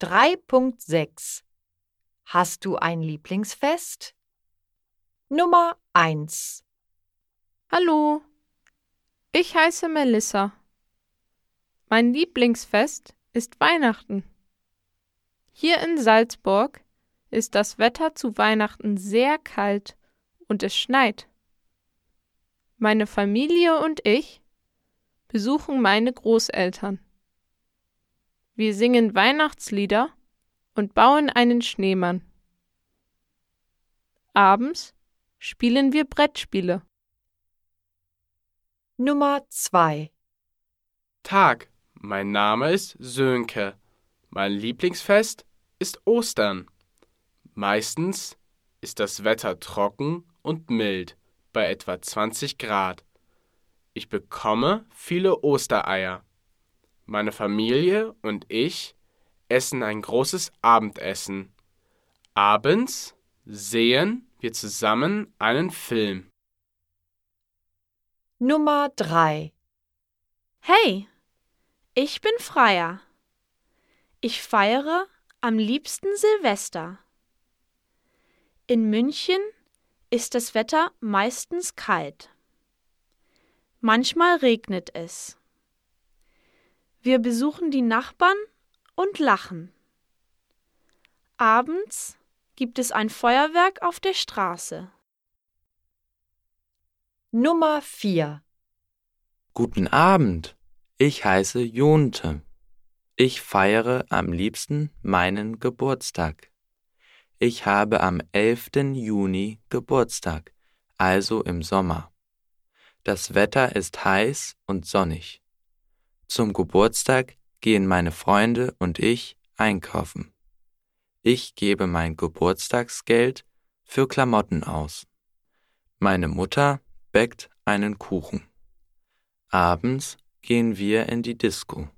3.6 Hast du ein Lieblingsfest? Nummer 1 Hallo, ich heiße Melissa. Mein Lieblingsfest ist Weihnachten. Hier in Salzburg ist das Wetter zu Weihnachten sehr kalt und es schneit. Meine Familie und ich besuchen meine Großeltern. Wir singen Weihnachtslieder und bauen einen Schneemann. Abends spielen wir Brettspiele. Nummer 2 Tag, mein Name ist Sönke. Mein Lieblingsfest ist Ostern. Meistens ist das Wetter trocken und mild bei etwa 20 Grad. Ich bekomme viele Ostereier. Meine Familie und ich essen ein großes Abendessen. Abends sehen wir zusammen einen Film. Nummer 3 Hey, ich bin Freier. Ich feiere am liebsten Silvester. In München ist das Wetter meistens kalt. Manchmal regnet es. Wir besuchen die Nachbarn und lachen. Abends gibt es ein Feuerwerk auf der Straße. Nummer 4 Guten Abend, ich heiße Jonte. Ich feiere am liebsten meinen Geburtstag. Ich habe am 11. Juni Geburtstag, also im Sommer. Das Wetter ist heiß und sonnig. Zum Geburtstag gehen meine Freunde und ich einkaufen. Ich gebe mein Geburtstagsgeld für Klamotten aus. Meine Mutter bäckt einen Kuchen. Abends gehen wir in die Disco.